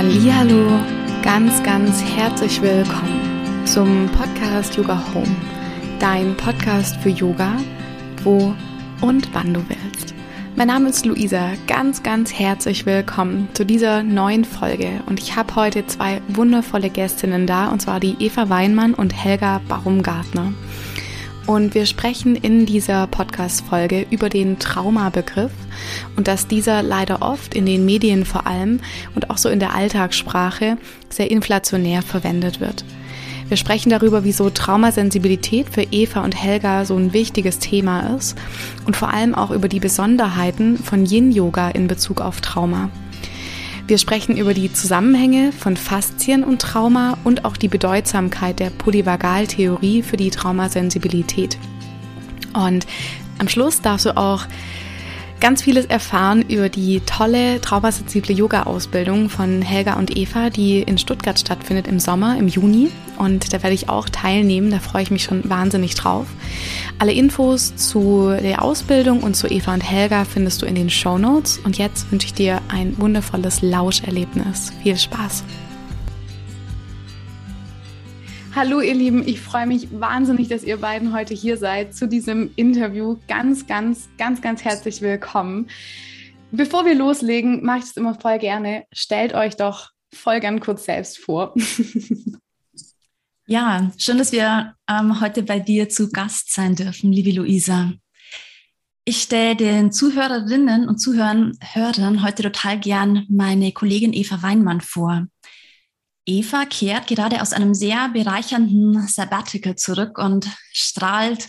Hallihallo, ganz, ganz herzlich willkommen zum Podcast Yoga Home, dein Podcast für Yoga, wo und wann du willst. Mein Name ist Luisa, ganz, ganz herzlich willkommen zu dieser neuen Folge und ich habe heute zwei wundervolle Gästinnen da und zwar die Eva Weinmann und Helga Baumgartner. Und wir sprechen in dieser Podcast-Folge über den Traumabegriff und dass dieser leider oft in den Medien vor allem und auch so in der Alltagssprache sehr inflationär verwendet wird. Wir sprechen darüber, wieso Traumasensibilität für Eva und Helga so ein wichtiges Thema ist und vor allem auch über die Besonderheiten von Yin-Yoga in Bezug auf Trauma. Wir sprechen über die Zusammenhänge von Faszien und Trauma und auch die Bedeutsamkeit der Polyvagaltheorie für die Traumasensibilität. Und am Schluss darfst du auch ganz vieles erfahren über die tolle traumasensible Yoga-Ausbildung von Helga und Eva, die in Stuttgart stattfindet im Sommer, im Juni. Und da werde ich auch teilnehmen, da freue ich mich schon wahnsinnig drauf. Alle Infos zu der Ausbildung und zu Eva und Helga findest du in den Show Notes. Und jetzt wünsche ich dir ein wundervolles Lauscherlebnis. Viel Spaß! Hallo ihr Lieben, ich freue mich wahnsinnig, dass ihr beiden heute hier seid zu diesem Interview. Ganz, ganz, ganz, ganz herzlich willkommen. Bevor wir loslegen, mache ich es immer voll gerne. Stellt euch doch voll gern kurz selbst vor. Ja, schön, dass wir ähm, heute bei dir zu Gast sein dürfen, liebe Luisa. Ich stelle den Zuhörerinnen und Zuhörern Hörern heute total gern meine Kollegin Eva Weinmann vor. Eva kehrt gerade aus einem sehr bereichernden Sabbatical zurück und strahlt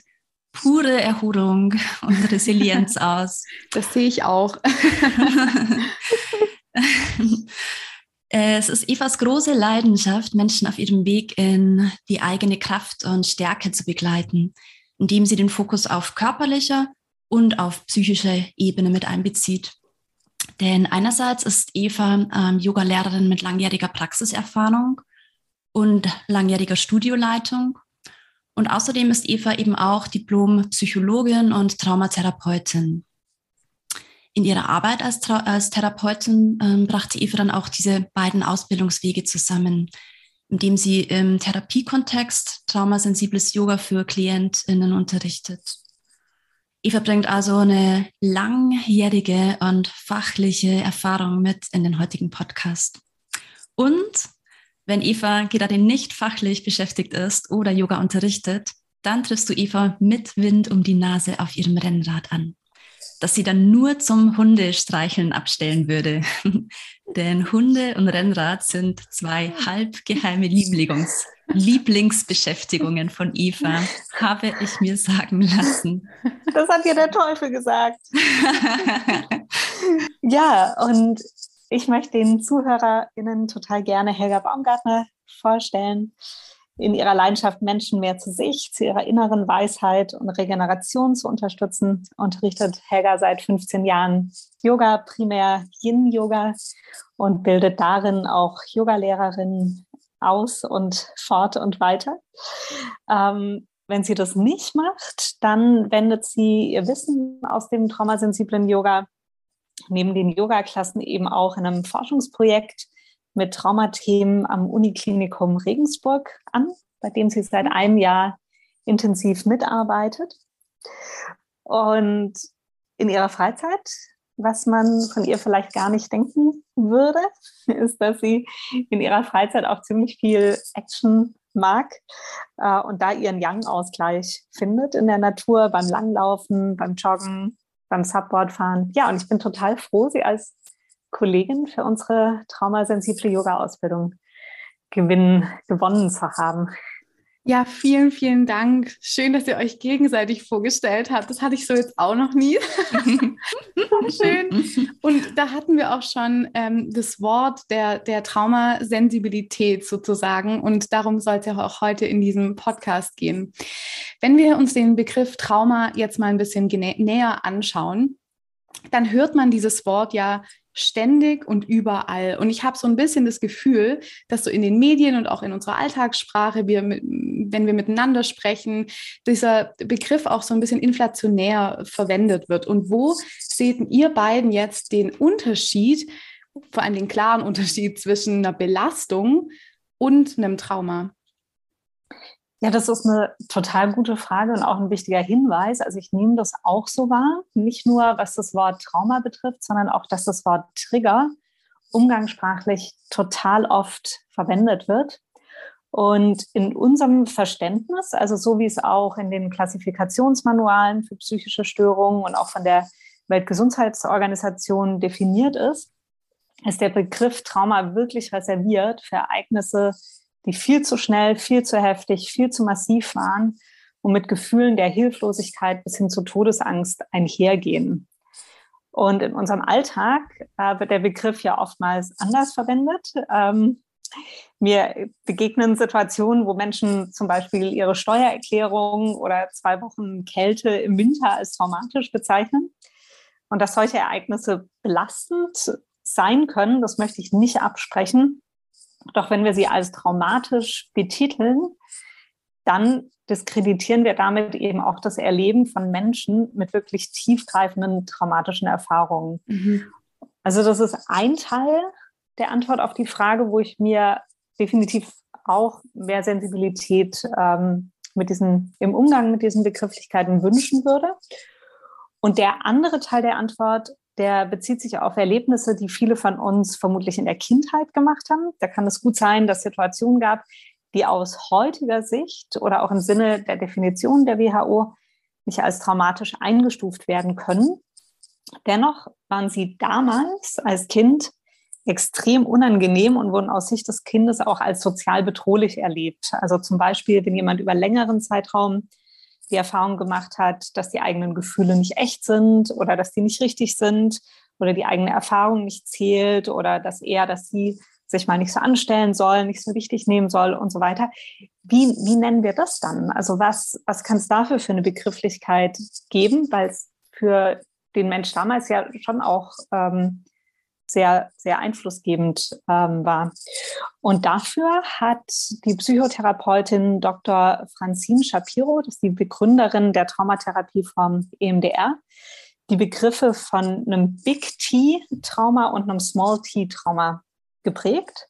pure Erholung und Resilienz aus. Das sehe ich auch. es ist Evas große Leidenschaft, Menschen auf ihrem Weg in die eigene Kraft und Stärke zu begleiten, indem sie den Fokus auf körperlicher und auf psychischer Ebene mit einbezieht. Denn einerseits ist Eva ähm, Yoga-Lehrerin mit langjähriger Praxiserfahrung und langjähriger Studioleitung. Und außerdem ist Eva eben auch Diplom-Psychologin und Traumatherapeutin. In ihrer Arbeit als, Tra als Therapeutin ähm, brachte Eva dann auch diese beiden Ausbildungswege zusammen, indem sie im Therapiekontext traumasensibles Yoga für KlientInnen unterrichtet. Eva bringt also eine langjährige und fachliche Erfahrung mit in den heutigen Podcast. Und wenn Eva gerade nicht fachlich beschäftigt ist oder Yoga unterrichtet, dann triffst du Eva mit Wind um die Nase auf ihrem Rennrad an, das sie dann nur zum Hundestreicheln abstellen würde. Denn Hunde und Rennrad sind zwei halbgeheime Lieblings Lieblingsbeschäftigungen von Eva, habe ich mir sagen lassen. Das hat dir der Teufel gesagt. ja, und ich möchte den ZuhörerInnen total gerne Helga Baumgartner vorstellen. In ihrer Leidenschaft, Menschen mehr zu sich, zu ihrer inneren Weisheit und Regeneration zu unterstützen, unterrichtet Helga seit 15 Jahren Yoga, primär Yin-Yoga und bildet darin auch Yogalehrerinnen aus und fort und weiter. Ähm, wenn sie das nicht macht, dann wendet sie ihr Wissen aus dem traumasensiblen Yoga neben den Yoga-Klassen eben auch in einem Forschungsprojekt mit Traumathemen am Uniklinikum Regensburg an, bei dem sie seit einem Jahr intensiv mitarbeitet. Und in ihrer Freizeit was man von ihr vielleicht gar nicht denken würde, ist, dass sie in ihrer Freizeit auch ziemlich viel Action mag äh, und da ihren Yang-Ausgleich findet in der Natur, beim Langlaufen, beim Joggen, beim Subboardfahren. Ja, und ich bin total froh, sie als Kollegin für unsere traumasensible Yoga-Ausbildung gewinnen, gewonnen zu haben. Ja, vielen, vielen Dank. Schön, dass ihr euch gegenseitig vorgestellt habt. Das hatte ich so jetzt auch noch nie. Schön. Und da hatten wir auch schon ähm, das Wort der, der Traumasensibilität sozusagen. Und darum soll es ja auch heute in diesem Podcast gehen. Wenn wir uns den Begriff Trauma jetzt mal ein bisschen näher anschauen, dann hört man dieses Wort ja ständig und überall. Und ich habe so ein bisschen das Gefühl, dass so in den Medien und auch in unserer Alltagssprache, wir, wenn wir miteinander sprechen, dieser Begriff auch so ein bisschen inflationär verwendet wird. Und wo seht ihr beiden jetzt den Unterschied vor allem den klaren Unterschied zwischen einer Belastung und einem Trauma? Ja, das ist eine total gute Frage und auch ein wichtiger Hinweis. Also ich nehme das auch so wahr, nicht nur was das Wort Trauma betrifft, sondern auch, dass das Wort Trigger umgangssprachlich total oft verwendet wird. Und in unserem Verständnis, also so wie es auch in den Klassifikationsmanualen für psychische Störungen und auch von der Weltgesundheitsorganisation definiert ist, ist der Begriff Trauma wirklich reserviert für Ereignisse, die viel zu schnell, viel zu heftig, viel zu massiv waren und mit Gefühlen der Hilflosigkeit bis hin zu Todesangst einhergehen. Und in unserem Alltag äh, wird der Begriff ja oftmals anders verwendet. Ähm, mir begegnen Situationen, wo Menschen zum Beispiel ihre Steuererklärung oder zwei Wochen Kälte im Winter als traumatisch bezeichnen. Und dass solche Ereignisse belastend sein können, das möchte ich nicht absprechen. Doch wenn wir sie als traumatisch betiteln, dann diskreditieren wir damit eben auch das Erleben von Menschen mit wirklich tiefgreifenden traumatischen Erfahrungen. Mhm. Also das ist ein Teil der Antwort auf die Frage, wo ich mir definitiv auch mehr Sensibilität ähm, mit diesen, im Umgang mit diesen Begrifflichkeiten wünschen würde. Und der andere Teil der Antwort, der bezieht sich auf Erlebnisse, die viele von uns vermutlich in der Kindheit gemacht haben. Da kann es gut sein, dass Situationen gab, die aus heutiger Sicht oder auch im Sinne der Definition der WHO nicht als traumatisch eingestuft werden können. Dennoch waren sie damals als Kind extrem unangenehm und wurden aus Sicht des Kindes auch als sozial bedrohlich erlebt. Also zum Beispiel, wenn jemand über längeren Zeitraum die Erfahrung gemacht hat, dass die eigenen Gefühle nicht echt sind oder dass die nicht richtig sind oder die eigene Erfahrung nicht zählt oder dass er, dass sie sich mal nicht so anstellen soll, nicht so wichtig nehmen soll und so weiter. Wie, wie nennen wir das dann? Also was, was kann es dafür für eine Begrifflichkeit geben? Weil es für den Mensch damals ja schon auch ähm, sehr, sehr einflussgebend ähm, war. Und dafür hat die Psychotherapeutin Dr. Francine Shapiro, das ist die Begründerin der Traumatherapieform EMDR, die Begriffe von einem Big T-Trauma und einem Small T-Trauma geprägt.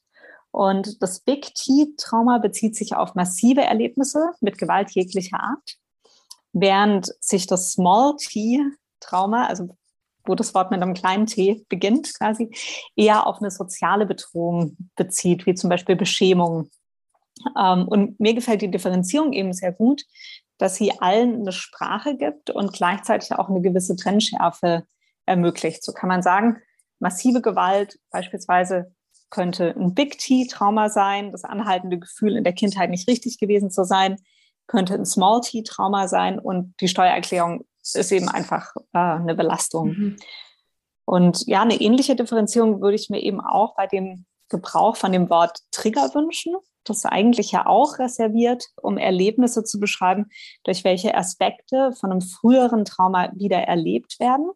Und das Big T-Trauma bezieht sich auf massive Erlebnisse mit Gewalt jeglicher Art, während sich das Small T-Trauma, also wo das Wort mit einem kleinen T beginnt, quasi, eher auf eine soziale Bedrohung bezieht, wie zum Beispiel Beschämung. Ähm, und mir gefällt die Differenzierung eben sehr gut, dass sie allen eine Sprache gibt und gleichzeitig auch eine gewisse Trennschärfe ermöglicht. So kann man sagen, massive Gewalt beispielsweise könnte ein Big T-Trauma sein, das anhaltende Gefühl, in der Kindheit nicht richtig gewesen zu sein, könnte ein Small T-Trauma sein und die Steuererklärung ist eben einfach äh, eine Belastung. Mhm. Und ja, eine ähnliche Differenzierung würde ich mir eben auch bei dem Gebrauch von dem Wort Trigger wünschen. Das ist eigentlich ja auch reserviert, um Erlebnisse zu beschreiben, durch welche Aspekte von einem früheren Trauma wieder erlebt werden.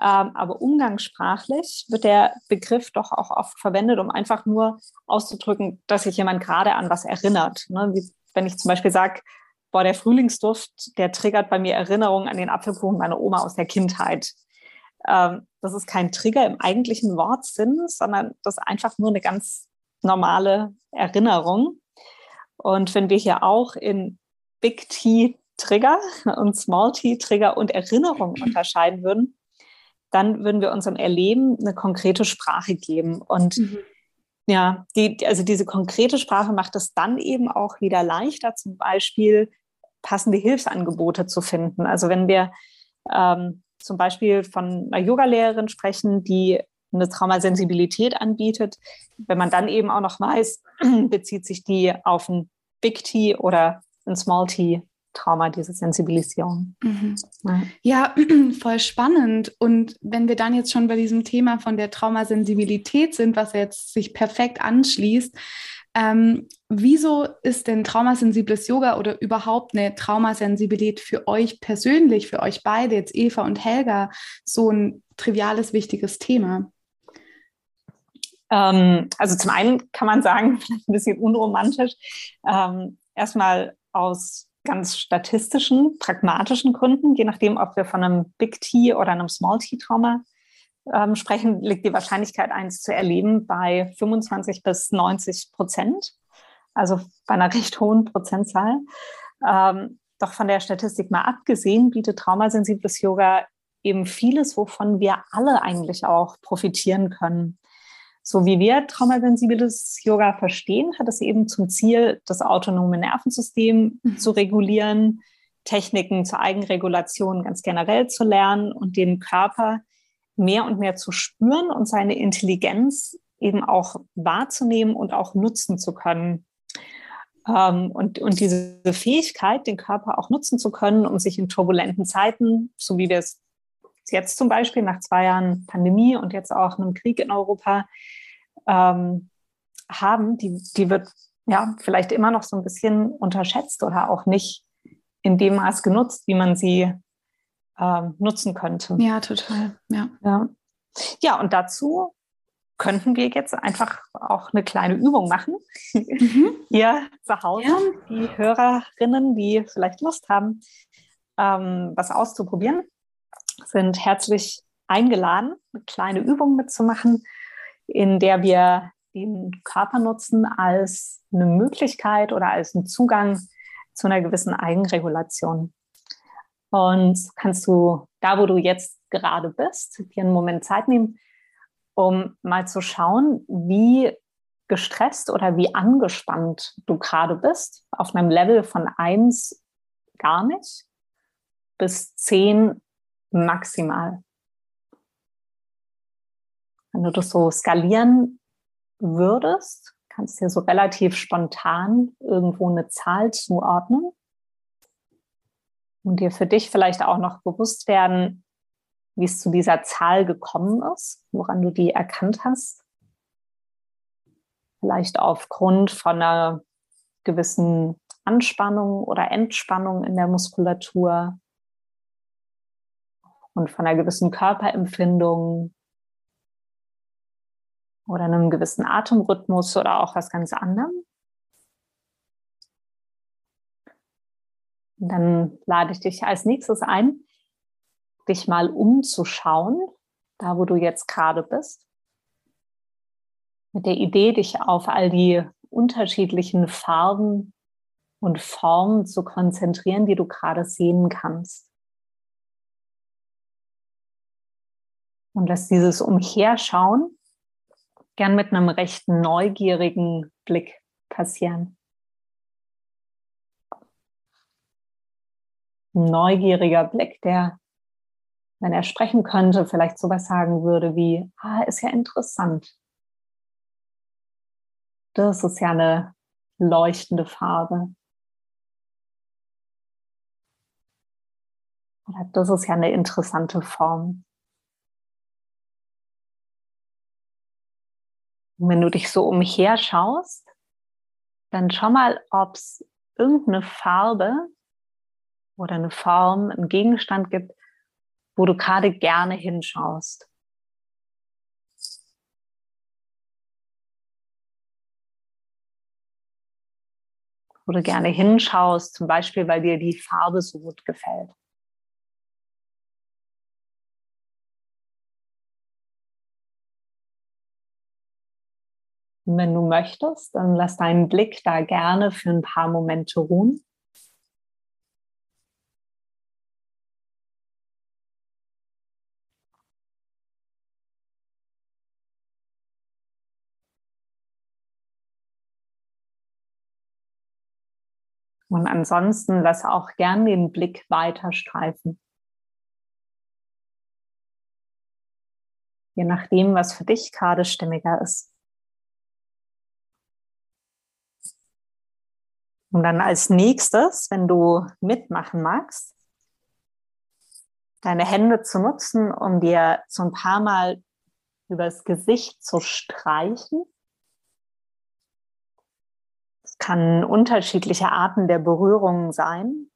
Ähm, aber umgangssprachlich wird der Begriff doch auch oft verwendet, um einfach nur auszudrücken, dass sich jemand gerade an was erinnert. Ne? Wenn ich zum Beispiel sage, boah, der Frühlingsduft, der triggert bei mir Erinnerungen an den Apfelkuchen meiner Oma aus der Kindheit. Ähm, das ist kein Trigger im eigentlichen Wortsinn, sondern das ist einfach nur eine ganz normale Erinnerung. Und wenn wir hier auch in Big T Trigger und Small T Trigger und Erinnerung unterscheiden würden, dann würden wir unserem Erleben eine konkrete Sprache geben. Und mhm. ja, die, also diese konkrete Sprache macht es dann eben auch wieder leichter, zum Beispiel passende Hilfsangebote zu finden. Also wenn wir ähm, zum Beispiel von einer Yogalehrerin sprechen, die eine Traumasensibilität anbietet, wenn man dann eben auch noch weiß, bezieht sich die auf ein Big T oder ein Small T Trauma, diese Sensibilisierung. Mhm. Ja. voll spannend. Und wenn wir dann jetzt schon bei diesem Thema von der Traumasensibilität sind, was jetzt sich perfekt anschließt, ähm, wieso ist denn traumasensibles Yoga oder überhaupt eine Traumasensibilität für euch persönlich, für euch beide, jetzt Eva und Helga, so ein triviales, wichtiges Thema? Ähm, also zum einen kann man sagen, vielleicht ein bisschen unromantisch, ähm, erstmal aus ganz statistischen, pragmatischen Gründen, je nachdem, ob wir von einem Big T oder einem Small T Trauma ähm, sprechen, liegt die Wahrscheinlichkeit, eins zu erleben, bei 25 bis 90 Prozent, also bei einer recht hohen Prozentzahl. Ähm, doch von der Statistik mal abgesehen, bietet traumasensibles Yoga eben vieles, wovon wir alle eigentlich auch profitieren können. So wie wir traumasensibles Yoga verstehen, hat es eben zum Ziel, das autonome Nervensystem mhm. zu regulieren, Techniken zur Eigenregulation ganz generell zu lernen und den Körper mehr und mehr zu spüren und seine Intelligenz eben auch wahrzunehmen und auch nutzen zu können. Ähm, und, und diese Fähigkeit, den Körper auch nutzen zu können, um sich in turbulenten Zeiten, so wie wir es jetzt zum Beispiel nach zwei Jahren Pandemie und jetzt auch einem Krieg in Europa ähm, haben, die, die wird ja vielleicht immer noch so ein bisschen unterschätzt oder auch nicht in dem Maß genutzt, wie man sie äh, nutzen könnte. Ja, total. Ja. ja. Ja, und dazu könnten wir jetzt einfach auch eine kleine Übung machen. Mhm. Hier zu Hause, ja. die Hörerinnen, die vielleicht Lust haben, ähm, was auszuprobieren, sind herzlich eingeladen, eine kleine Übung mitzumachen, in der wir den Körper nutzen als eine Möglichkeit oder als einen Zugang zu einer gewissen Eigenregulation. Und kannst du da, wo du jetzt gerade bist, dir einen Moment Zeit nehmen, um mal zu schauen, wie gestresst oder wie angespannt du gerade bist, auf einem Level von 1 gar nicht bis 10 maximal. Wenn du das so skalieren würdest, kannst du dir so relativ spontan irgendwo eine Zahl zuordnen und dir für dich vielleicht auch noch bewusst werden, wie es zu dieser Zahl gekommen ist, woran du die erkannt hast. Vielleicht aufgrund von einer gewissen Anspannung oder Entspannung in der Muskulatur und von einer gewissen Körperempfindung oder einem gewissen Atemrhythmus oder auch was ganz anderem. Dann lade ich dich als nächstes ein, dich mal umzuschauen, da wo du jetzt gerade bist. Mit der Idee, dich auf all die unterschiedlichen Farben und Formen zu konzentrieren, die du gerade sehen kannst. Und lass dieses Umherschauen gern mit einem recht neugierigen Blick passieren. Neugieriger Blick, der, wenn er sprechen könnte, vielleicht sowas sagen würde wie, ah, ist ja interessant. Das ist ja eine leuchtende Farbe. Oder das ist ja eine interessante Form. Und wenn du dich so umher schaust, dann schau mal, ob es irgendeine Farbe oder eine Form, einen Gegenstand gibt, wo du gerade gerne hinschaust. Wo du gerne hinschaust, zum Beispiel, weil dir die Farbe so gut gefällt. Und wenn du möchtest, dann lass deinen Blick da gerne für ein paar Momente ruhen. Und ansonsten lass auch gern den Blick weiter streifen. Je nachdem, was für dich gerade stimmiger ist. Und dann als nächstes, wenn du mitmachen magst, deine Hände zu nutzen, um dir so ein paar Mal übers Gesicht zu streichen kann unterschiedliche Arten der Berührungen sein.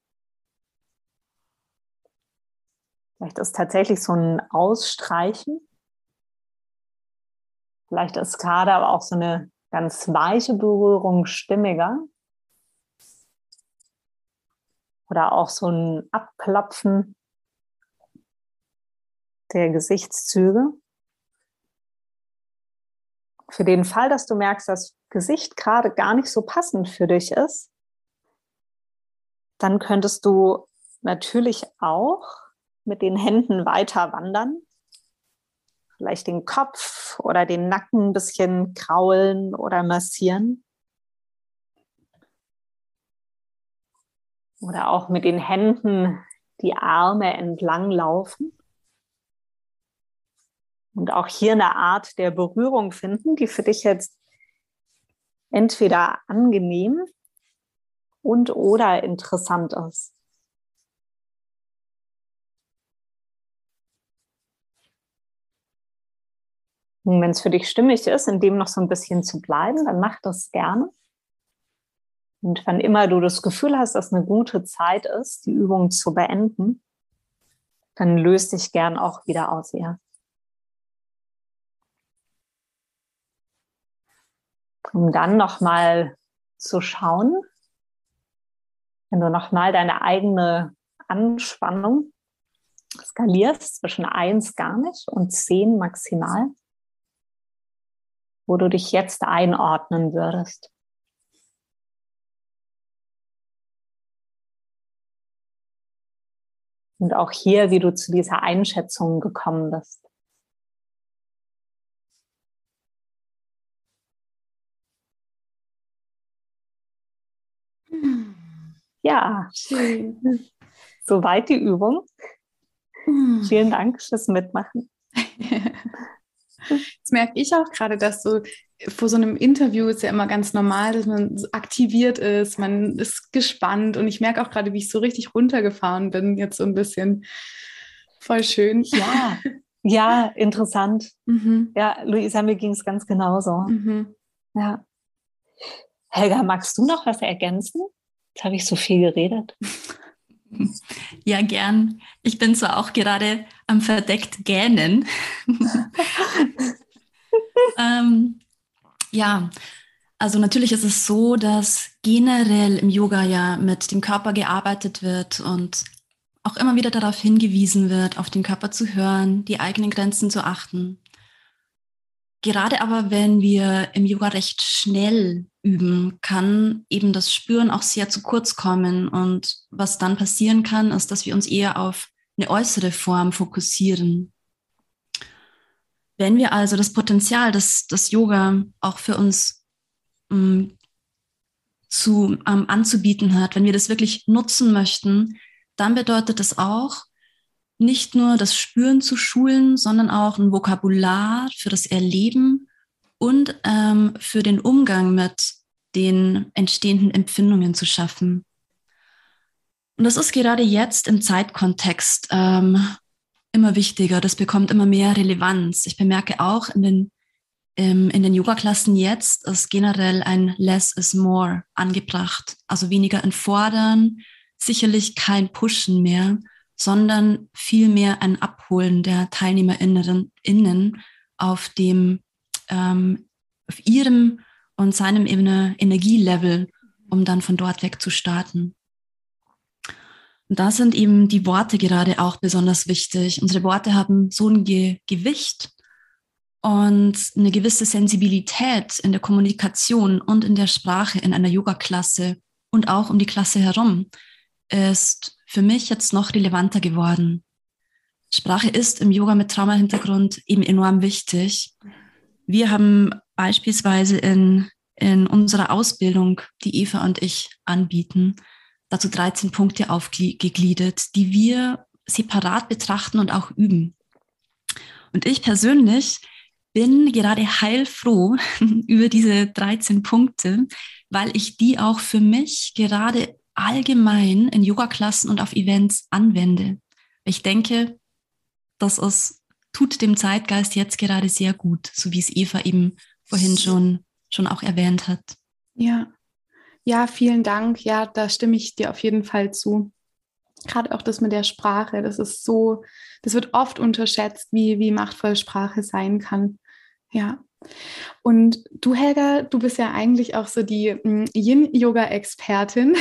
Vielleicht ist tatsächlich so ein Ausstreichen. Vielleicht ist gerade aber auch so eine ganz weiche Berührung stimmiger. Oder auch so ein Abklopfen der Gesichtszüge. Für den Fall, dass du merkst, dass Gesicht gerade gar nicht so passend für dich ist, dann könntest du natürlich auch mit den Händen weiter wandern. Vielleicht den Kopf oder den Nacken ein bisschen kraulen oder massieren. Oder auch mit den Händen die Arme entlang laufen. Und auch hier eine Art der Berührung finden, die für dich jetzt entweder angenehm und oder interessant ist. Und wenn es für dich stimmig ist, in dem noch so ein bisschen zu bleiben, dann mach das gerne. Und wann immer du das Gefühl hast, dass eine gute Zeit ist, die Übung zu beenden, dann löst dich gern auch wieder aus ihr. Um dann nochmal zu schauen, wenn du nochmal deine eigene Anspannung skalierst zwischen eins gar nicht und zehn maximal, wo du dich jetzt einordnen würdest. Und auch hier, wie du zu dieser Einschätzung gekommen bist. Ja, schön. Soweit die Übung. Hm. Vielen Dank fürs Mitmachen. Jetzt merke ich auch gerade, dass so vor so einem Interview ist ja immer ganz normal, dass man aktiviert ist, man ist gespannt und ich merke auch gerade, wie ich so richtig runtergefahren bin, jetzt so ein bisschen. Voll schön. Ja, ja, interessant. Mhm. Ja, Luisa, mir ging es ganz genauso. Mhm. Ja. Helga, magst du noch was ergänzen? Jetzt habe ich so viel geredet. Ja, gern. Ich bin zwar auch gerade am verdeckt gähnen. ähm, ja, also natürlich ist es so, dass generell im Yoga ja mit dem Körper gearbeitet wird und auch immer wieder darauf hingewiesen wird, auf den Körper zu hören, die eigenen Grenzen zu achten. Gerade aber, wenn wir im Yoga recht schnell üben, kann eben das Spüren auch sehr zu kurz kommen. Und was dann passieren kann, ist, dass wir uns eher auf eine äußere Form fokussieren. Wenn wir also das Potenzial, das das Yoga auch für uns ähm, zu, ähm, anzubieten hat, wenn wir das wirklich nutzen möchten, dann bedeutet das auch, nicht nur das Spüren zu schulen, sondern auch ein Vokabular für das Erleben und ähm, für den Umgang mit den entstehenden Empfindungen zu schaffen. Und das ist gerade jetzt im Zeitkontext ähm, immer wichtiger. Das bekommt immer mehr Relevanz. Ich bemerke auch in den, ähm, in den Yoga-Klassen jetzt ist generell ein Less is More angebracht. Also weniger entfordern, sicherlich kein Pushen mehr, sondern vielmehr ein Abholen der TeilnehmerInnen innen auf dem, ähm, auf ihrem und seinem Energielevel, um dann von dort weg zu starten. Und da sind eben die Worte gerade auch besonders wichtig. Unsere Worte haben so ein Ge Gewicht und eine gewisse Sensibilität in der Kommunikation und in der Sprache in einer Yoga-Klasse und auch um die Klasse herum ist für mich jetzt noch relevanter geworden. Sprache ist im Yoga mit Trauma-Hintergrund eben enorm wichtig. Wir haben beispielsweise in, in unserer Ausbildung, die Eva und ich anbieten, dazu 13 Punkte aufgegliedert, die wir separat betrachten und auch üben. Und ich persönlich bin gerade heilfroh über diese 13 Punkte, weil ich die auch für mich gerade allgemein in Yoga-Klassen und auf Events anwende. Ich denke, das ist, tut dem Zeitgeist jetzt gerade sehr gut, so wie es Eva eben vorhin schon, schon auch erwähnt hat. Ja, ja, vielen Dank. Ja, da stimme ich dir auf jeden Fall zu. Gerade auch das mit der Sprache, das ist so, das wird oft unterschätzt, wie, wie machtvoll Sprache sein kann. Ja. Und du, Helga, du bist ja eigentlich auch so die hm, Yin-Yoga-Expertin.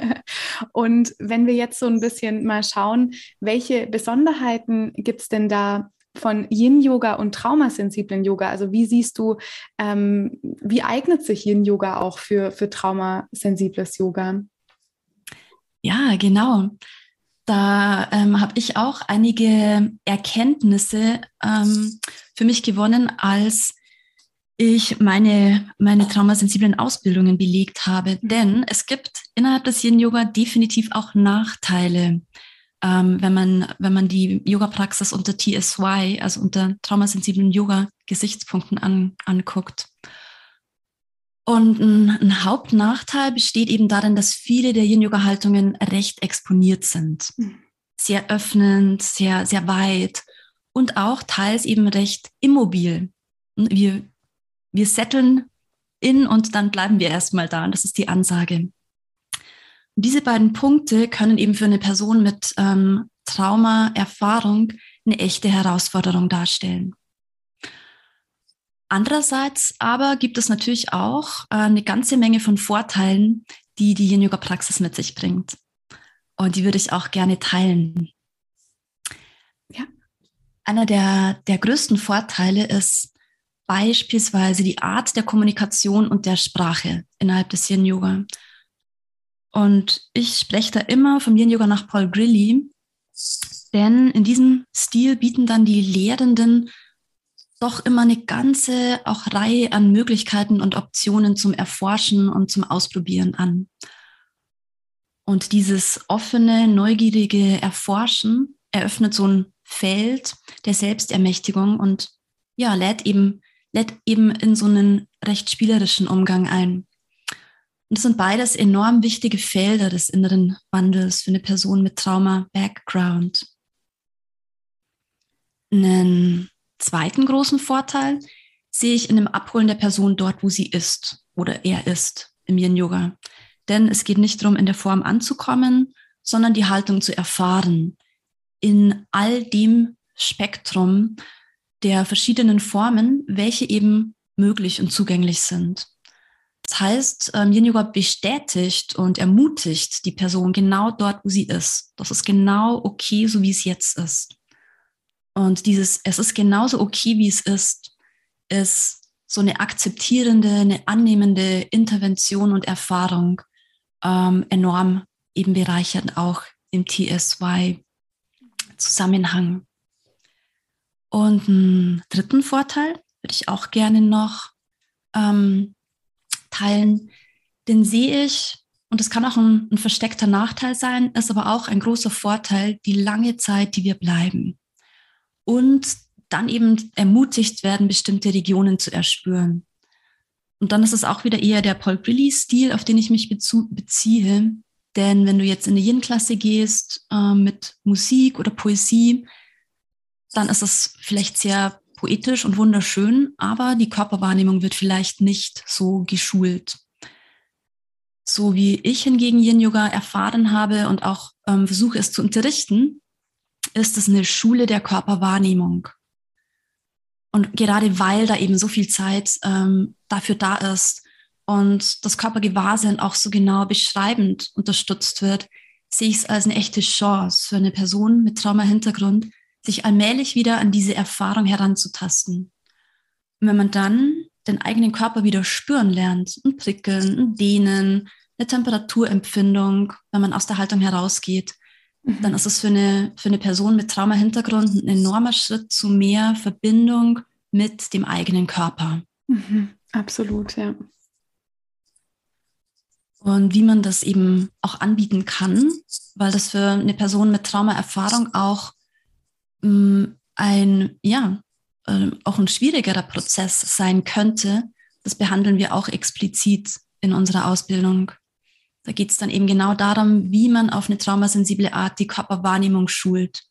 und wenn wir jetzt so ein bisschen mal schauen, welche Besonderheiten gibt es denn da von Yin-Yoga und traumasensiblen Yoga? Also wie siehst du, ähm, wie eignet sich Yin-Yoga auch für, für traumasensibles Yoga? Ja, genau. Da ähm, habe ich auch einige Erkenntnisse ähm, für mich gewonnen, als ich meine, meine traumasensiblen Ausbildungen belegt habe. Denn es gibt innerhalb des Yin-Yoga definitiv auch Nachteile ähm, wenn, man, wenn man die Yoga-Praxis unter TSY, also unter traumasensiblen Yoga-Gesichtspunkten an, anguckt. Und ein, ein, Hauptnachteil besteht eben darin, dass viele der Yin-Yoga-Haltungen recht exponiert sind. Mhm. Sehr öffnend, sehr, sehr weit und auch teils eben recht immobil. Wir, wir setteln in und dann bleiben wir erstmal da. Und das ist die Ansage. Diese beiden Punkte können eben für eine Person mit ähm, Traumaerfahrung eine echte Herausforderung darstellen. Andererseits aber gibt es natürlich auch äh, eine ganze Menge von Vorteilen, die die Yin-Yoga-Praxis mit sich bringt. Und die würde ich auch gerne teilen. Ja. Einer der, der größten Vorteile ist beispielsweise die Art der Kommunikation und der Sprache innerhalb des Yin-Yoga. Und ich spreche da immer vom Yin Yoga nach Paul Grilly, denn in diesem Stil bieten dann die Lehrenden doch immer eine ganze auch Reihe an Möglichkeiten und Optionen zum Erforschen und zum Ausprobieren an. Und dieses offene, neugierige Erforschen eröffnet so ein Feld der Selbstermächtigung und ja, lädt eben, lädt eben in so einen recht spielerischen Umgang ein. Und das sind beides enorm wichtige Felder des inneren Wandels für eine Person mit Trauma-Background. Einen zweiten großen Vorteil sehe ich in dem Abholen der Person dort, wo sie ist oder er ist im Yin-Yoga. Denn es geht nicht darum, in der Form anzukommen, sondern die Haltung zu erfahren. In all dem Spektrum der verschiedenen Formen, welche eben möglich und zugänglich sind. Das heißt, ähm, Yin Yoga bestätigt und ermutigt die Person genau dort, wo sie ist. Das ist genau okay, so wie es jetzt ist. Und dieses, es ist genauso okay, wie es ist, ist so eine akzeptierende, eine annehmende Intervention und Erfahrung ähm, enorm eben bereichert, auch im TSY-Zusammenhang. Und einen dritten Vorteil würde ich auch gerne noch ähm, teilen, den sehe ich, und das kann auch ein, ein versteckter Nachteil sein, ist aber auch ein großer Vorteil, die lange Zeit, die wir bleiben. Und dann eben ermutigt werden, bestimmte Regionen zu erspüren. Und dann ist es auch wieder eher der Paul Grilly-Stil, auf den ich mich beziehe. Denn wenn du jetzt in die Yin-Klasse gehst äh, mit Musik oder Poesie, dann ist es vielleicht sehr poetisch und wunderschön, aber die Körperwahrnehmung wird vielleicht nicht so geschult. So wie ich hingegen Yin Yoga erfahren habe und auch ähm, versuche es zu unterrichten, ist es eine Schule der Körperwahrnehmung. Und gerade weil da eben so viel Zeit ähm, dafür da ist und das Körpergewahrsinn auch so genau beschreibend unterstützt wird, sehe ich es als eine echte Chance für eine Person mit Trauma-Hintergrund, sich allmählich wieder an diese Erfahrung heranzutasten. Und wenn man dann den eigenen Körper wieder spüren lernt, ein Prickeln, ein Dehnen, eine Temperaturempfindung, wenn man aus der Haltung herausgeht, mhm. dann ist es für eine, für eine Person mit Trauma-Hintergrund ein enormer Schritt zu mehr Verbindung mit dem eigenen Körper. Mhm. Absolut, ja. Und wie man das eben auch anbieten kann, weil das für eine Person mit Traumaerfahrung auch ein, ja, äh, auch ein schwierigerer Prozess sein könnte, das behandeln wir auch explizit in unserer Ausbildung. Da geht es dann eben genau darum, wie man auf eine traumasensible Art die Körperwahrnehmung schult.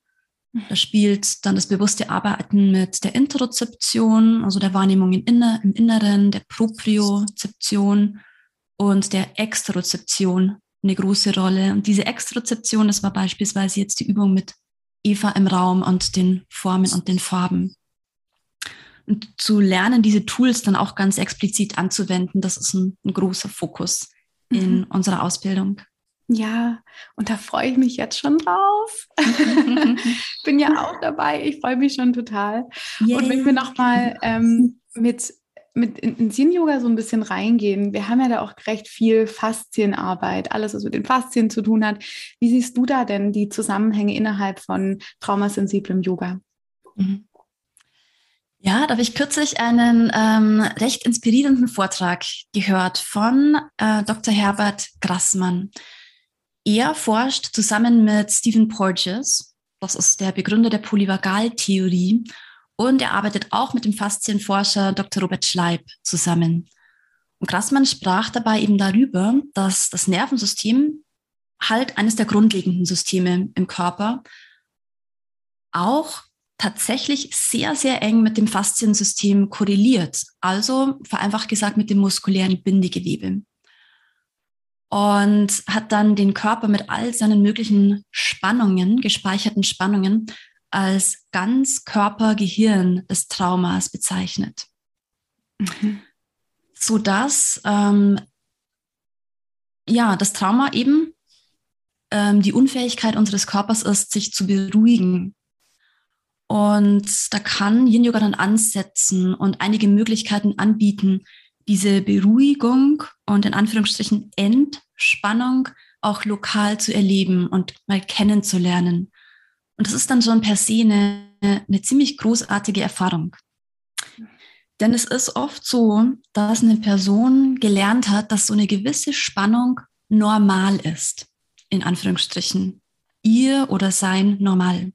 Da spielt dann das bewusste Arbeiten mit der Interozeption, also der Wahrnehmung im, Inner, im Inneren, der Propriozeption und der Exterozeption eine große Rolle. Und diese Exterozeption, das war beispielsweise jetzt die Übung mit Eva im Raum und den Formen und den Farben. Und zu lernen, diese Tools dann auch ganz explizit anzuwenden, das ist ein, ein großer Fokus in mhm. unserer Ausbildung. Ja, und da freue ich mich jetzt schon drauf. Bin ja auch dabei. Ich freue mich schon total. Yay. Und wenn wir nochmal ähm, mit, mit in Yin-Yoga so ein bisschen reingehen, wir haben ja da auch recht viel Faszienarbeit, alles, was mit den Faszien zu tun hat. Wie siehst du da denn die Zusammenhänge innerhalb von traumasensiblem Yoga? Mhm. Ja, da habe ich kürzlich einen ähm, recht inspirierenden Vortrag gehört von äh, Dr. Herbert Grassmann. Er forscht zusammen mit Stephen Porges, das ist der Begründer der Polyvagaltheorie, und er arbeitet auch mit dem Faszienforscher Dr. Robert Schleib zusammen. Und Grassmann sprach dabei eben darüber, dass das Nervensystem halt eines der grundlegenden Systeme im Körper auch tatsächlich sehr, sehr eng mit dem Fasziensystem korreliert. Also vereinfacht gesagt mit dem muskulären Bindegewebe. Und hat dann den Körper mit all seinen möglichen Spannungen, gespeicherten Spannungen, als Ganzkörper-Gehirn des Traumas bezeichnet. Mhm. Sodass ähm, ja, das Trauma eben ähm, die Unfähigkeit unseres Körpers ist, sich zu beruhigen, und da kann Yin Yoga dann ansetzen und einige Möglichkeiten anbieten, diese Beruhigung und in Anführungsstrichen Entspannung auch lokal zu erleben und mal kennenzulernen. Und das ist dann schon per se eine, eine ziemlich großartige Erfahrung. Denn es ist oft so, dass eine Person gelernt hat, dass so eine gewisse Spannung normal ist, in Anführungsstrichen. Ihr oder sein normal.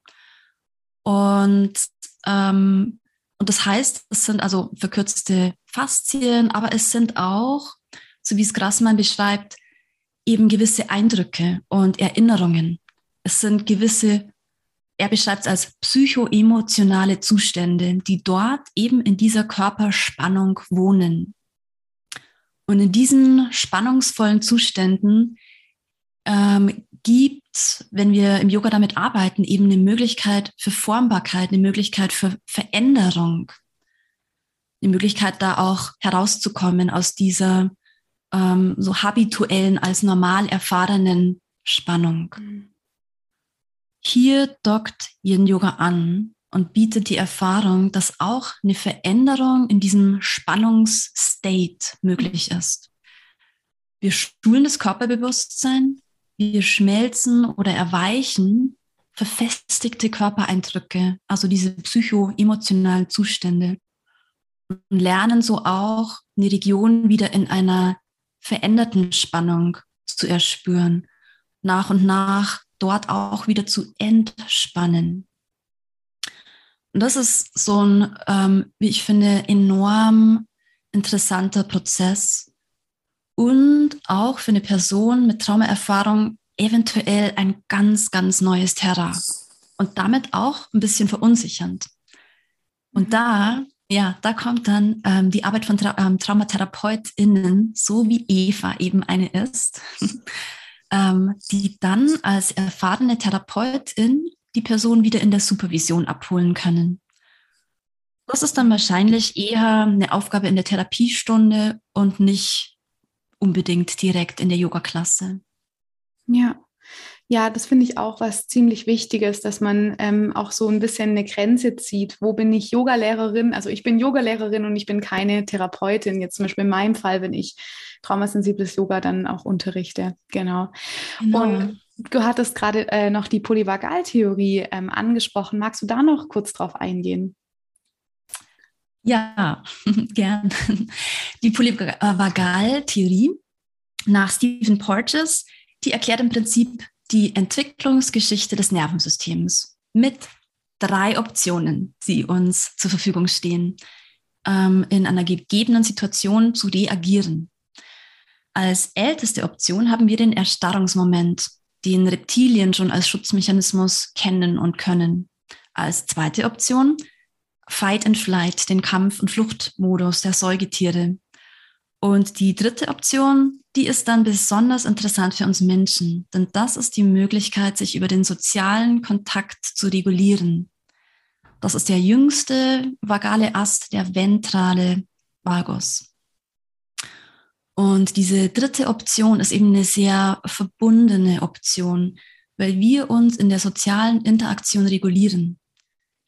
Und, ähm, und das heißt, es sind also verkürzte Faszien, aber es sind auch, so wie es Grassmann beschreibt, eben gewisse Eindrücke und Erinnerungen. Es sind gewisse, er beschreibt es als psychoemotionale Zustände, die dort eben in dieser Körperspannung wohnen. Und in diesen spannungsvollen Zuständen ähm, gibt, wenn wir im Yoga damit arbeiten, eben eine Möglichkeit für Formbarkeit, eine Möglichkeit für Veränderung, eine Möglichkeit da auch herauszukommen aus dieser ähm, so habituellen als normal erfahrenen Spannung. Mhm. Hier dockt Yin Yoga an und bietet die Erfahrung, dass auch eine Veränderung in diesem Spannungsstate möglich ist. Wir schulen das Körperbewusstsein, wir schmelzen oder erweichen verfestigte Körpereindrücke, also diese psychoemotionalen Zustände und lernen so auch die Region wieder in einer veränderten Spannung zu erspüren, nach und nach dort auch wieder zu entspannen. Und das ist so ein, ähm, wie ich finde, enorm interessanter Prozess, und auch für eine Person mit Traumaerfahrung eventuell ein ganz, ganz neues Terrain und damit auch ein bisschen verunsichernd. Und da, ja, da kommt dann ähm, die Arbeit von Tra ähm, TraumatherapeutInnen, so wie Eva eben eine ist, ähm, die dann als erfahrene Therapeutin die Person wieder in der Supervision abholen können. Das ist dann wahrscheinlich eher eine Aufgabe in der Therapiestunde und nicht unbedingt direkt in der Yoga-Klasse. Ja. Ja, das finde ich auch was ziemlich Wichtiges, dass man ähm, auch so ein bisschen eine Grenze zieht. Wo bin ich Yogalehrerin? Also ich bin Yogalehrerin und ich bin keine Therapeutin. Jetzt zum Beispiel in meinem Fall, wenn ich traumasensibles Yoga dann auch unterrichte. Genau. genau. Und du hattest gerade äh, noch die Polyvagaltheorie ähm, angesprochen. Magst du da noch kurz drauf eingehen? Ja, gern. Die Polyvagaltheorie nach Stephen Porges, die erklärt im Prinzip die Entwicklungsgeschichte des Nervensystems mit drei Optionen, die uns zur Verfügung stehen, ähm, in einer gegebenen Situation zu reagieren. Als älteste Option haben wir den Erstarrungsmoment, den Reptilien schon als Schutzmechanismus kennen und können. Als zweite Option Fight and Flight, den Kampf- und Fluchtmodus der Säugetiere. Und die dritte Option, die ist dann besonders interessant für uns Menschen, denn das ist die Möglichkeit, sich über den sozialen Kontakt zu regulieren. Das ist der jüngste vagale Ast, der ventrale Vagus. Und diese dritte Option ist eben eine sehr verbundene Option, weil wir uns in der sozialen Interaktion regulieren.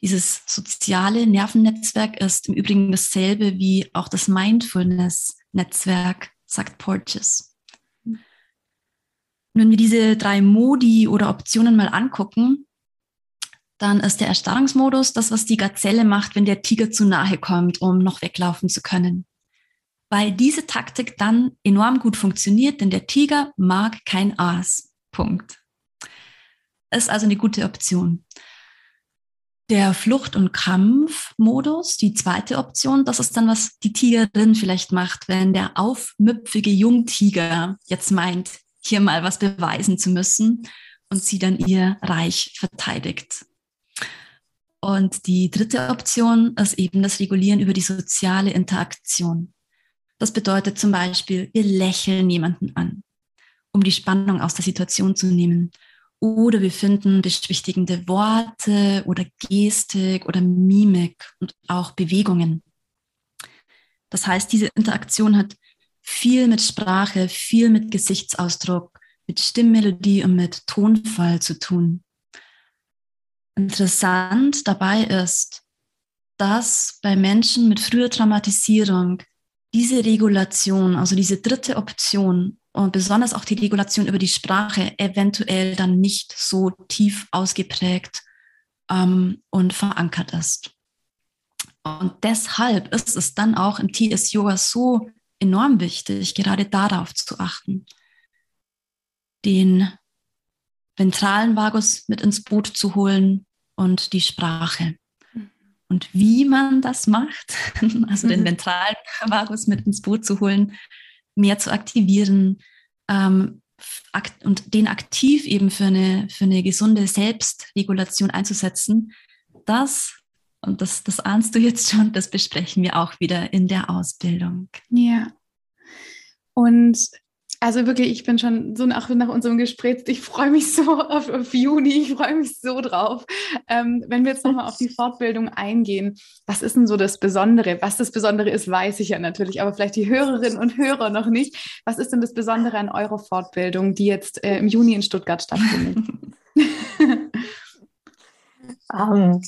Dieses soziale Nervennetzwerk ist im Übrigen dasselbe wie auch das Mindfulness-Netzwerk, sagt Porges. Wenn wir diese drei Modi oder Optionen mal angucken, dann ist der Erstarrungsmodus das, was die Gazelle macht, wenn der Tiger zu nahe kommt, um noch weglaufen zu können. Weil diese Taktik dann enorm gut funktioniert, denn der Tiger mag kein Aas. Punkt. Ist also eine gute Option. Der Flucht- und Kampfmodus, die zweite Option, das ist dann, was die Tigerin vielleicht macht, wenn der aufmüpfige Jungtiger jetzt meint, hier mal was beweisen zu müssen und sie dann ihr Reich verteidigt. Und die dritte Option ist eben das Regulieren über die soziale Interaktion. Das bedeutet zum Beispiel, wir lächeln jemanden an, um die Spannung aus der Situation zu nehmen. Oder wir finden beschwichtigende Worte oder Gestik oder Mimik und auch Bewegungen. Das heißt, diese Interaktion hat viel mit Sprache, viel mit Gesichtsausdruck, mit Stimmmelodie und mit Tonfall zu tun. Interessant dabei ist, dass bei Menschen mit früher Traumatisierung diese Regulation, also diese dritte Option und besonders auch die Regulation über die Sprache eventuell dann nicht so tief ausgeprägt ähm, und verankert ist. Und deshalb ist es dann auch im TS-Yoga so enorm wichtig, gerade darauf zu achten, den ventralen Vagus mit ins Boot zu holen, und die Sprache. Und wie man das macht, also den mhm. ventralen Vagus mit ins Boot zu holen, mehr zu aktivieren ähm, und den aktiv eben für eine, für eine gesunde Selbstregulation einzusetzen, das, und das, das ahnst du jetzt schon, das besprechen wir auch wieder in der Ausbildung. Ja. Und also wirklich, ich bin schon so nach, nach unserem Gespräch, ich freue mich so auf, auf Juni, ich freue mich so drauf. Ähm, wenn wir jetzt nochmal auf die Fortbildung eingehen, was ist denn so das Besondere? Was das Besondere ist, weiß ich ja natürlich, aber vielleicht die Hörerinnen und Hörer noch nicht. Was ist denn das Besondere an eurer Fortbildung, die jetzt äh, im Juni in Stuttgart stattfindet? um, ähm,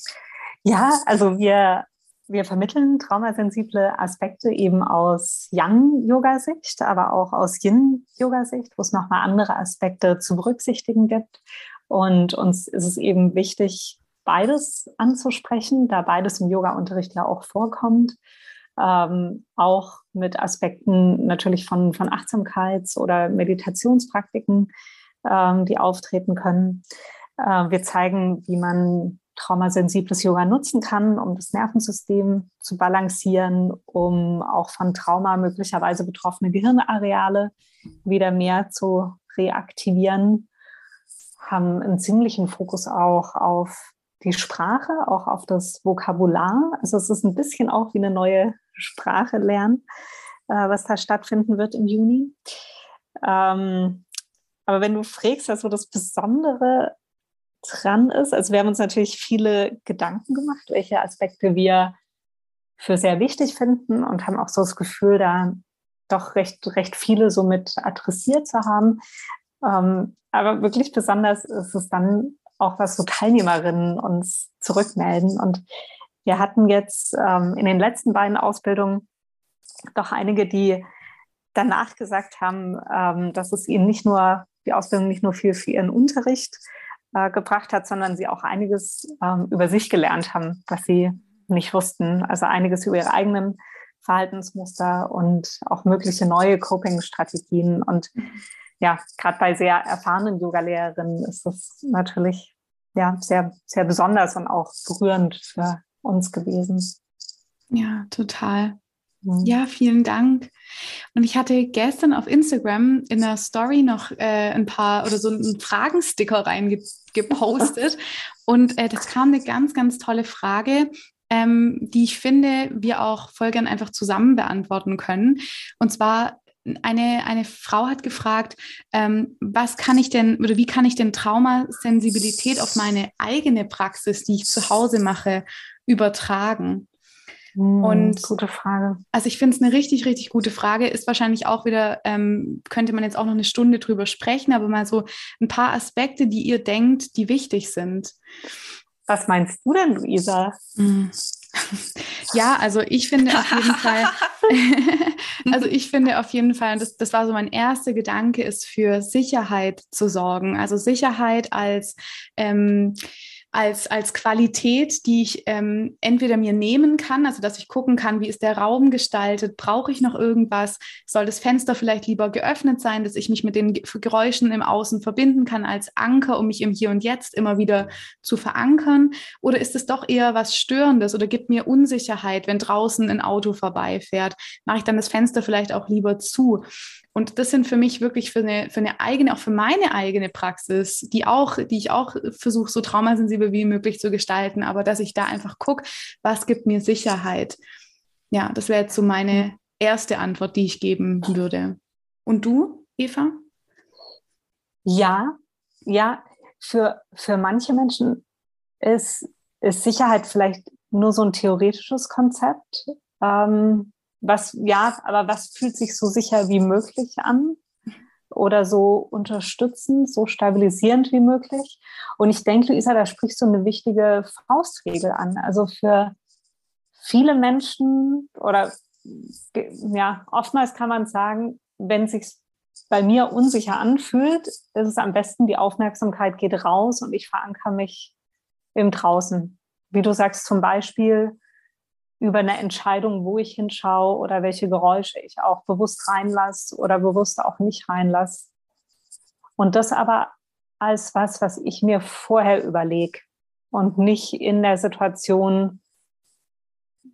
ja, also wir wir vermitteln traumasensible Aspekte eben aus Yang-Yoga-Sicht, aber auch aus Yin-Yoga-Sicht, wo es nochmal andere Aspekte zu berücksichtigen gibt. Und uns ist es eben wichtig, beides anzusprechen, da beides im Yoga-Unterricht ja auch vorkommt. Ähm, auch mit Aspekten natürlich von, von Achtsamkeits- oder Meditationspraktiken, ähm, die auftreten können. Äh, wir zeigen, wie man traumasensibles Yoga nutzen kann, um das Nervensystem zu balancieren, um auch von Trauma möglicherweise betroffene Gehirnareale wieder mehr zu reaktivieren, haben einen ziemlichen Fokus auch auf die Sprache, auch auf das Vokabular. Also es ist ein bisschen auch wie eine neue Sprache lernen, äh, was da stattfinden wird im Juni. Ähm, aber wenn du fragst, also das Besondere dran ist. Also wir haben uns natürlich viele Gedanken gemacht, welche Aspekte wir für sehr wichtig finden und haben auch so das Gefühl, da doch recht, recht viele so mit adressiert zu haben. Ähm, aber wirklich besonders ist es dann auch, was so Teilnehmerinnen uns zurückmelden. Und wir hatten jetzt ähm, in den letzten beiden Ausbildungen doch einige, die danach gesagt haben, ähm, dass es ihnen nicht nur die Ausbildung nicht nur viel für ihren Unterricht äh, gebracht hat, sondern sie auch einiges ähm, über sich gelernt haben, was sie nicht wussten. Also einiges über ihre eigenen Verhaltensmuster und auch mögliche neue Coping-Strategien. Und ja, gerade bei sehr erfahrenen Yoga-Lehrerinnen ist das natürlich ja, sehr, sehr besonders und auch berührend für uns gewesen. Ja, total. Ja, vielen Dank. Und ich hatte gestern auf Instagram in der Story noch äh, ein paar oder so einen Fragensticker reingepostet. und äh, das kam eine ganz, ganz tolle Frage, ähm, die ich finde, wir auch voll gern einfach zusammen beantworten können. Und zwar eine, eine Frau hat gefragt, ähm, was kann ich denn oder wie kann ich denn Traumasensibilität auf meine eigene Praxis, die ich zu Hause mache, übertragen? Hm, und gute Frage. Also ich finde es eine richtig, richtig gute Frage. Ist wahrscheinlich auch wieder, ähm, könnte man jetzt auch noch eine Stunde drüber sprechen, aber mal so ein paar Aspekte, die ihr denkt, die wichtig sind. Was meinst du denn, Luisa? Hm. Ja, also ich finde auf jeden Fall, also ich finde auf jeden Fall, das, das war so mein erster Gedanke, ist für Sicherheit zu sorgen. Also Sicherheit als ähm, als, als Qualität, die ich ähm, entweder mir nehmen kann, also dass ich gucken kann, wie ist der Raum gestaltet, brauche ich noch irgendwas, soll das Fenster vielleicht lieber geöffnet sein, dass ich mich mit den Geräuschen im Außen verbinden kann als Anker, um mich im Hier und Jetzt immer wieder zu verankern, oder ist es doch eher was Störendes oder gibt mir Unsicherheit, wenn draußen ein Auto vorbeifährt, mache ich dann das Fenster vielleicht auch lieber zu. Und das sind für mich wirklich für eine, für eine eigene, auch für meine eigene Praxis, die auch, die ich auch versuche, so traumasensibel wie möglich zu gestalten, aber dass ich da einfach gucke, was gibt mir Sicherheit. Ja, das wäre jetzt so meine erste Antwort, die ich geben würde. Und du, Eva? Ja, ja, für, für manche Menschen ist, ist Sicherheit vielleicht nur so ein theoretisches Konzept. Ähm, was, ja, aber was fühlt sich so sicher wie möglich an? Oder so unterstützend, so stabilisierend wie möglich. Und ich denke, Luisa, da sprichst du eine wichtige Faustregel an. Also für viele Menschen oder ja, oftmals kann man sagen, wenn sich bei mir unsicher anfühlt, ist es am besten, die Aufmerksamkeit geht raus und ich verankere mich im Draußen. Wie du sagst, zum Beispiel über eine Entscheidung, wo ich hinschaue oder welche Geräusche ich auch bewusst reinlasse oder bewusst auch nicht reinlasse. Und das aber als was, was ich mir vorher überlege und nicht in der Situation,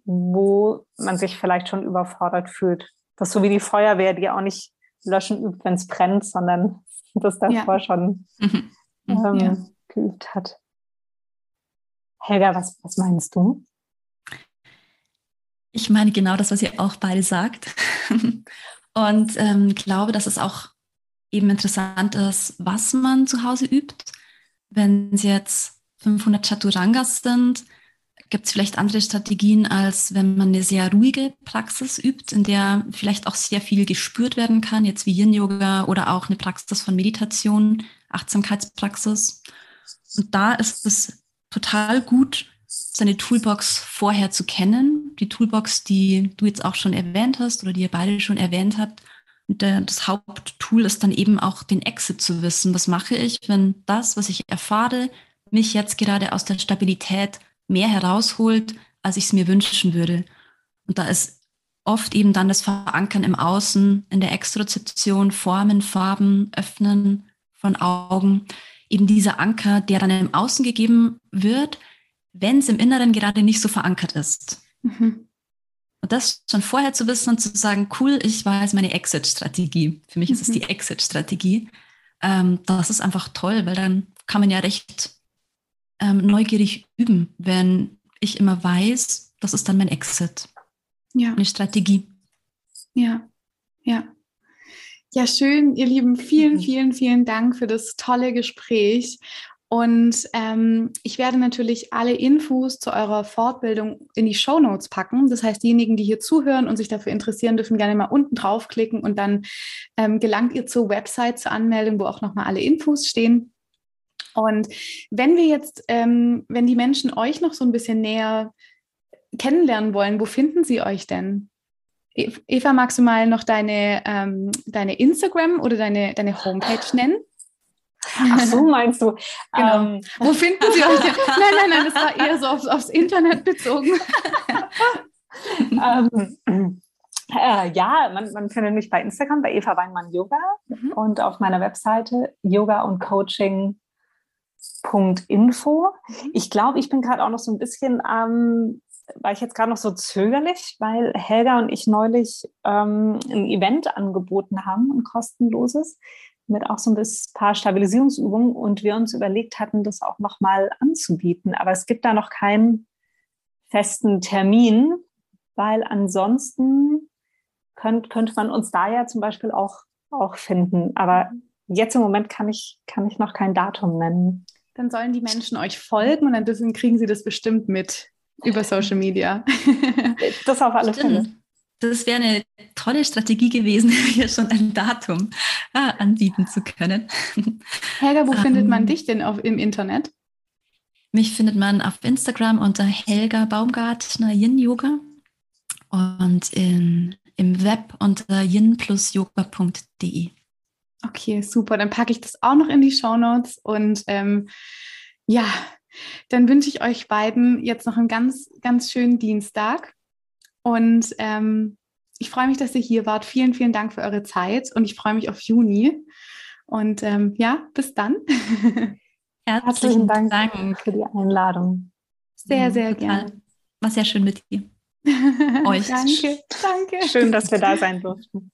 wo man sich vielleicht schon überfordert fühlt. Das ist so wie die Feuerwehr, die auch nicht löschen übt, wenn es brennt, sondern das davor ja. schon mhm. ähm, ja. geübt hat. Helga, was, was meinst du? Ich meine genau das, was ihr auch beide sagt. Und ähm, glaube, dass es auch eben interessant ist, was man zu Hause übt. Wenn es jetzt 500 Chaturangas sind, gibt es vielleicht andere Strategien, als wenn man eine sehr ruhige Praxis übt, in der vielleicht auch sehr viel gespürt werden kann, jetzt wie Yin-Yoga oder auch eine Praxis von Meditation, Achtsamkeitspraxis. Und da ist es total gut, seine Toolbox vorher zu kennen. Die Toolbox, die du jetzt auch schon erwähnt hast oder die ihr beide schon erwähnt habt. Der, das Haupttool ist dann eben auch den Exit zu wissen. Was mache ich, wenn das, was ich erfahre, mich jetzt gerade aus der Stabilität mehr herausholt, als ich es mir wünschen würde. Und da ist oft eben dann das Verankern im Außen, in der Extrozeption, Formen, Farben, Öffnen von Augen, eben dieser Anker, der dann im Außen gegeben wird, wenn es im Inneren gerade nicht so verankert ist. Mhm. Und das schon vorher zu wissen und zu sagen, cool, ich weiß meine Exit-Strategie. Für mich mhm. ist es die mhm. Exit-Strategie. Ähm, das ist einfach toll, weil dann kann man ja recht ähm, neugierig üben, wenn ich immer weiß, das ist dann mein Exit. Ja. Eine Strategie. Ja, ja. Ja, schön, ihr Lieben. Vielen, mhm. vielen, vielen Dank für das tolle Gespräch. Und ähm, ich werde natürlich alle Infos zu eurer Fortbildung in die Show Notes packen. Das heißt, diejenigen, die hier zuhören und sich dafür interessieren, dürfen gerne mal unten draufklicken und dann ähm, gelangt ihr zur Website zur Anmeldung, wo auch nochmal alle Infos stehen. Und wenn wir jetzt, ähm, wenn die Menschen euch noch so ein bisschen näher kennenlernen wollen, wo finden sie euch denn? E-, Eva, magst du mal noch deine, ähm, deine Instagram oder deine, deine Homepage nennen? Ach so, meinst du? Genau. Ähm. Wo finden Sie euch? nein, nein, nein, das war eher so aufs, aufs Internet bezogen. ähm, äh, ja, man, man, findet mich bei Instagram bei Eva Weinmann Yoga mhm. und auf meiner Webseite yoga und coaching.info. Mhm. Ich glaube, ich bin gerade auch noch so ein bisschen ähm, war ich jetzt gerade noch so zögerlich, weil Helga und ich neulich ähm, ein Event angeboten haben, ein kostenloses mit auch so ein paar Stabilisierungsübungen und wir uns überlegt hatten, das auch nochmal anzubieten. Aber es gibt da noch keinen festen Termin, weil ansonsten könnt, könnte man uns da ja zum Beispiel auch, auch finden. Aber jetzt im Moment kann ich, kann ich noch kein Datum nennen. Dann sollen die Menschen euch folgen und dann dürfen, kriegen sie das bestimmt mit. über Social Media. das auf alle Fälle. Das wäre eine tolle Strategie gewesen, hier schon ein Datum äh, anbieten zu können. Helga, wo ähm, findet man dich denn auf, im Internet? Mich findet man auf Instagram unter Helga Baumgartner Yin Yoga und in, im Web unter yinplusyoga.de. Okay, super. Dann packe ich das auch noch in die Show Notes und ähm, ja, dann wünsche ich euch beiden jetzt noch einen ganz, ganz schönen Dienstag. Und ähm, ich freue mich, dass ihr hier wart. Vielen, vielen Dank für eure Zeit und ich freue mich auf Juni. Und ähm, ja, bis dann. Herzlichen Dank, Dank, für die Einladung. Sehr, sehr gerne. War sehr schön mit dir. Euch. danke, danke. Schön, dass wir da sein durften.